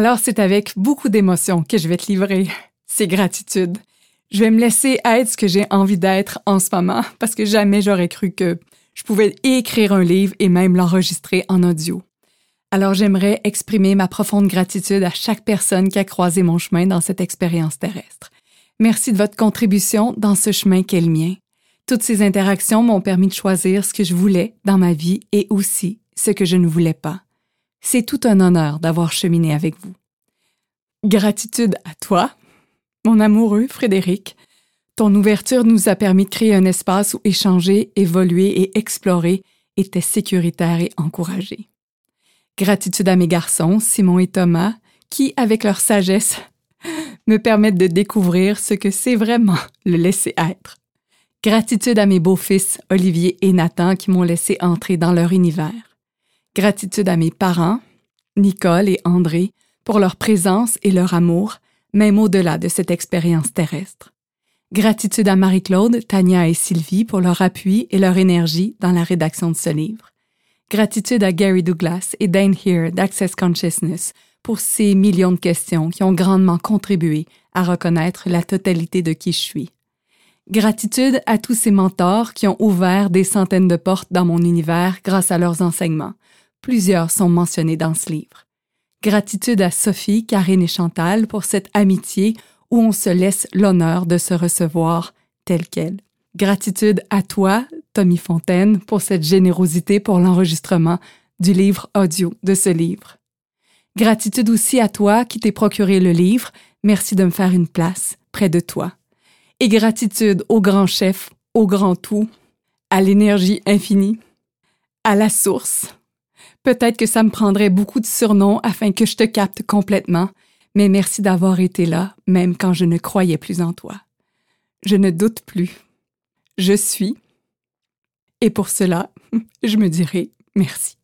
Alors c'est avec beaucoup d'émotion que je vais te livrer. C'est gratitude. Je vais me laisser être ce que j'ai envie d'être en ce moment parce que jamais j'aurais cru que je pouvais écrire un livre et même l'enregistrer en audio. Alors j'aimerais exprimer ma profonde gratitude à chaque personne qui a croisé mon chemin dans cette expérience terrestre. Merci de votre contribution dans ce chemin qu'est le mien. Toutes ces interactions m'ont permis de choisir ce que je voulais dans ma vie et aussi ce que je ne voulais pas. C'est tout un honneur d'avoir cheminé avec vous. Gratitude à toi, mon amoureux Frédéric. Ton ouverture nous a permis de créer un espace où échanger, évoluer et explorer était sécuritaire et encouragé. Gratitude à mes garçons, Simon et Thomas, qui, avec leur sagesse, me permettent de découvrir ce que c'est vraiment le laisser être. Gratitude à mes beaux-fils, Olivier et Nathan, qui m'ont laissé entrer dans leur univers. Gratitude à mes parents, Nicole et André, pour leur présence et leur amour, même au-delà de cette expérience terrestre. Gratitude à Marie-Claude, Tania et Sylvie pour leur appui et leur énergie dans la rédaction de ce livre. Gratitude à Gary Douglas et Dane Here d'Access Consciousness pour ces millions de questions qui ont grandement contribué à reconnaître la totalité de qui je suis. Gratitude à tous ces mentors qui ont ouvert des centaines de portes dans mon univers grâce à leurs enseignements. Plusieurs sont mentionnés dans ce livre. Gratitude à Sophie, Karine et Chantal pour cette amitié où on se laisse l'honneur de se recevoir tel quel. Gratitude à toi, Tommy Fontaine, pour cette générosité pour l'enregistrement du livre audio de ce livre. Gratitude aussi à toi qui t'es procuré le livre. Merci de me faire une place près de toi. Et gratitude au grand chef, au grand tout, à l'énergie infinie, à la source. Peut-être que ça me prendrait beaucoup de surnoms afin que je te capte complètement, mais merci d'avoir été là, même quand je ne croyais plus en toi. Je ne doute plus je suis. Et pour cela, je me dirai merci.